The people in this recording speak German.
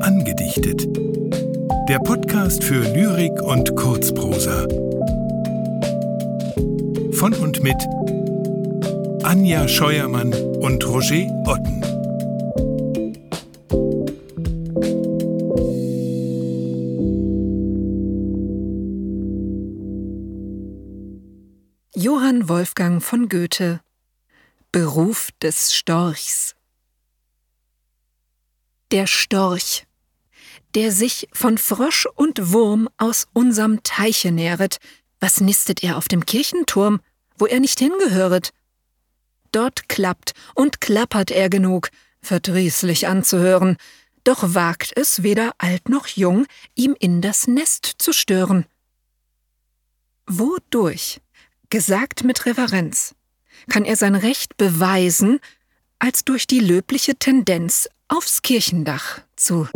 Angedichtet. Der Podcast für Lyrik und Kurzprosa. Von und mit Anja Scheuermann und Roger Otten. Johann Wolfgang von Goethe Beruf des Storchs. Der Storch, der sich von Frosch und Wurm aus unserem Teiche nähret, was nistet er auf dem Kirchenturm, wo er nicht hingehöret? Dort klappt und klappert er genug, verdrießlich anzuhören, doch wagt es weder alt noch jung, ihm in das Nest zu stören. Wodurch, gesagt mit Reverenz, kann er sein Recht beweisen, als durch die löbliche Tendenz aufs Kirchendach zu